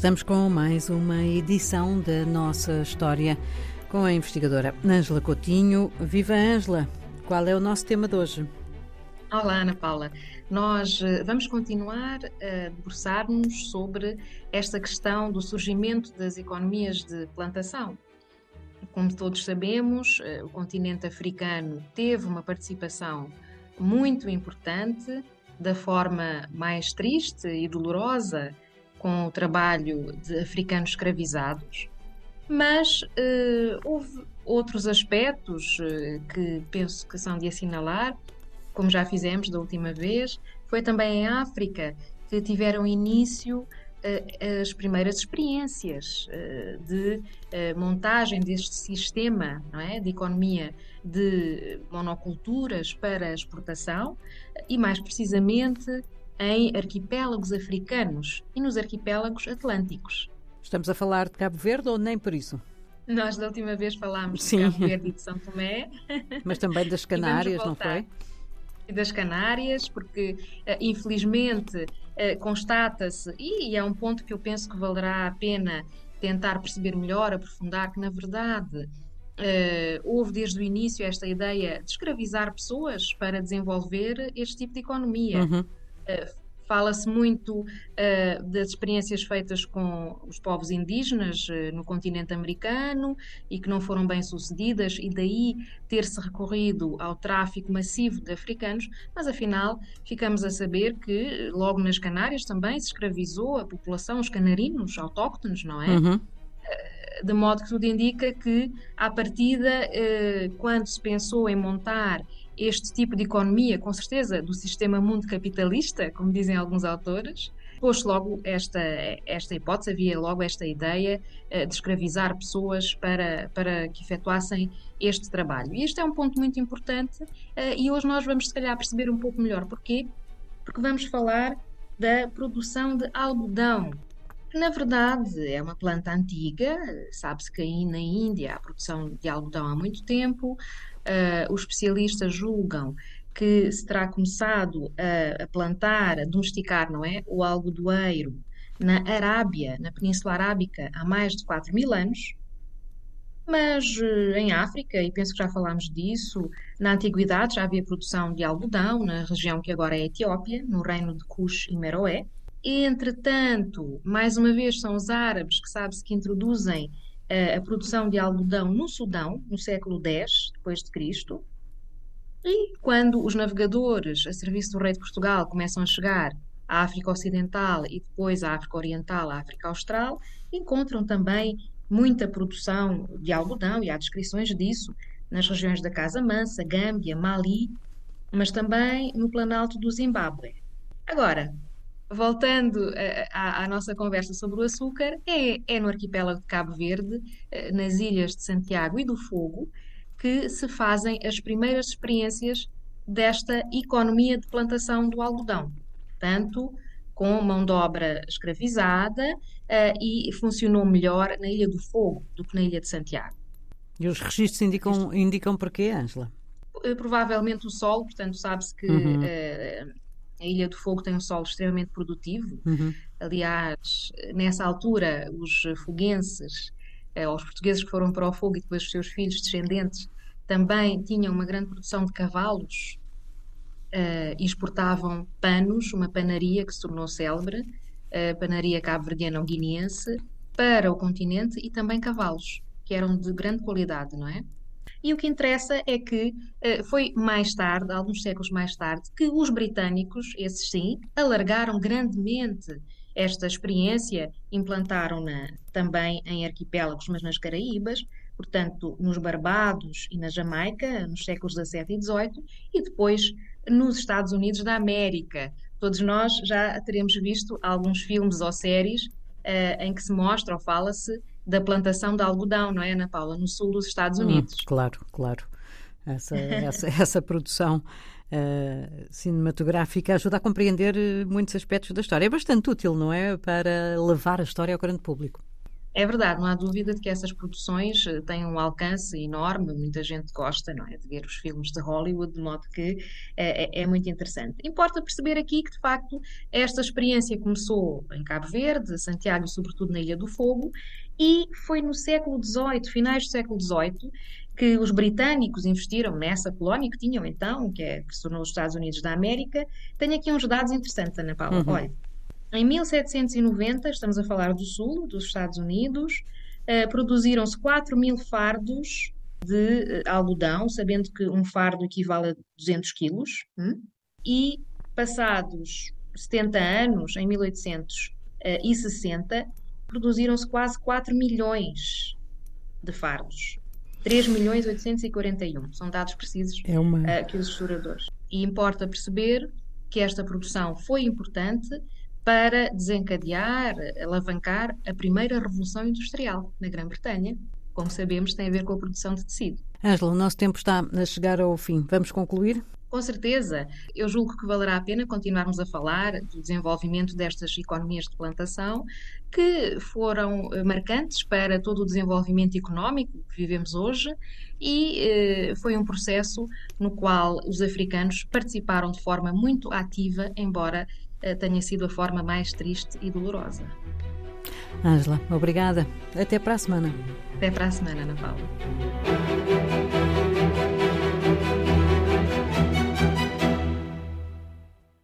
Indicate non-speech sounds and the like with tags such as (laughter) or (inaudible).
estamos com mais uma edição da nossa história com a investigadora Ângela Coutinho. Viva Ângela! Qual é o nosso tema de hoje? Olá, Ana Paula. Nós eh, vamos continuar a debruçar-nos sobre esta questão do surgimento das economias de plantação. Como todos sabemos, eh, o continente africano teve uma participação muito importante, da forma mais triste e dolorosa, com o trabalho de africanos escravizados, mas uh, houve outros aspectos uh, que penso que são de assinalar, como já fizemos da última vez. Foi também em África que tiveram início uh, as primeiras experiências de montagem deste sistema não é, de economia de monoculturas para exportação e, mais precisamente, em arquipélagos africanos e nos arquipélagos atlânticos. Estamos a falar de Cabo Verde ou nem por isso? Nós da última vez falámos Sim. de Cabo Verde e de São Tomé. (laughs) Mas também das Canárias, não foi? Das Canárias, porque eh, infelizmente eh, constata-se, e é um ponto que eu penso que valerá a pena tentar perceber melhor, aprofundar, que na verdade Uh, houve desde o início esta ideia de escravizar pessoas para desenvolver este tipo de economia. Uhum. Eh, fala-se muito uh, das experiências feitas com os povos indígenas uh, no continente americano e que não foram bem sucedidas, e daí ter-se recorrido ao tráfico massivo de africanos, mas afinal ficamos a saber que logo nas Canárias também se escravizou a população, os canarinos autóctones, não é? Uhum de modo que tudo indica que, à partida, quando se pensou em montar este tipo de economia, com certeza, do sistema mundo capitalista, como dizem alguns autores, pôs logo esta, esta hipótese, havia logo esta ideia uh, de escravizar pessoas para, para que efetuassem este trabalho. E este é um ponto muito importante uh, e hoje nós vamos, se calhar, perceber um pouco melhor porquê, porque vamos falar da produção de algodão. Na verdade, é uma planta antiga, sabe-se que aí na Índia há produção de algodão há muito tempo, uh, os especialistas julgam que se terá começado a, a, plantar, a domesticar, não é, o algodoeiro na Arábia, na Península Arábica, há mais de 4 mil anos, mas uh, em África, e penso que já falámos disso, na Antiguidade já havia produção de algodão na região que agora é Etiópia, no reino de Cush e Meroé. Entretanto, mais uma vez, são os árabes que sabe-se que introduzem a produção de algodão no Sudão, no século X depois de Cristo. E quando os navegadores a serviço do rei de Portugal começam a chegar à África Ocidental e depois à África Oriental, à África Austral, encontram também muita produção de algodão e há descrições disso nas regiões da Casa Mansa, Gâmbia, Mali, mas também no Planalto do Zimbábue. Agora, voltando eh, à, à, nossa conversa sobre o açúcar, é, é, no arquipélago de Cabo Verde, eh, nas ilhas de Santiago e do Fogo, que se fazem as primeiras experiências desta economia de plantação do algodão. Tanto com mão de obra escravizada uh, e funcionou melhor na Ilha do Fogo do que na Ilha de Santiago. E os registros indicam, indicam porquê, Ângela? Provavelmente o solo, portanto, sabe-se que uhum. uh, a Ilha do Fogo tem um solo extremamente produtivo. Uhum. Aliás, nessa altura, os foguenses, eh, os portugueses que foram para o fogo e depois os seus filhos descendentes, também tinham uma grande produção de cavalos eh, e exportavam panos, uma panaria que se tornou célebre, a panaria cabo-verdiana ou guineense, para o continente e também cavalos, que eram de grande qualidade, não é? E o que interessa é que uh, foi mais tarde, alguns séculos mais tarde, que os britânicos, esses sim, alargaram grandemente esta experiência, implantaram-na também em arquipélagos, mas nas Caraíbas, portanto, nos Barbados e na Jamaica, nos séculos XVII e XVIII, e depois nos Estados Unidos da América. Todos nós já teremos visto alguns filmes ou séries uh, em que se mostra ou fala-se da plantação de algodão, não é, Ana Paula, no sul dos Estados hum, Unidos. Hum, claro, claro. Essa, (laughs) essa, essa produção uh, cinematográfica ajuda a compreender eh, muitos aspectos da história. É bastante útil, não é? Para levar a história ao grande público. É verdade, não há dúvida de que essas produções eh, têm um alcance enorme, muita gente gosta, não é, de ver os filmes de Hollywood, de modo que é, é, é muito interessante. Importa perceber aqui que, de facto, esta experiência começou em Cabo Verde, Santiago, sobretudo na Ilha do Fogo, e foi no século XVIII, finais do século XVIII, que os britânicos investiram nessa colónia que tinham então, que, é, que se tornou os Estados Unidos da América. Tenho aqui uns dados interessantes, Ana Paula. Uhum. Olha, em 1790, estamos a falar do sul, dos Estados Unidos, uh, produziram-se 4 mil fardos de uh, algodão, sabendo que um fardo equivale a 200 quilos, hum? e passados 70 anos, em 1860, produziram-se quase 4 milhões de fardos. 3 milhões 841, são dados precisos é uma... uh, que os historiadores. E importa perceber que esta produção foi importante para desencadear, alavancar a primeira revolução industrial na Grã-Bretanha. Como sabemos, tem a ver com a produção de tecido. Ângela, o nosso tempo está a chegar ao fim. Vamos concluir? Com certeza. Eu julgo que valerá a pena continuarmos a falar do desenvolvimento destas economias de plantação, que foram eh, marcantes para todo o desenvolvimento económico que vivemos hoje e eh, foi um processo no qual os africanos participaram de forma muito ativa, embora tenha sido a forma mais triste e dolorosa. Ângela, obrigada. Até para a semana. Até para a semana, Ana Paula.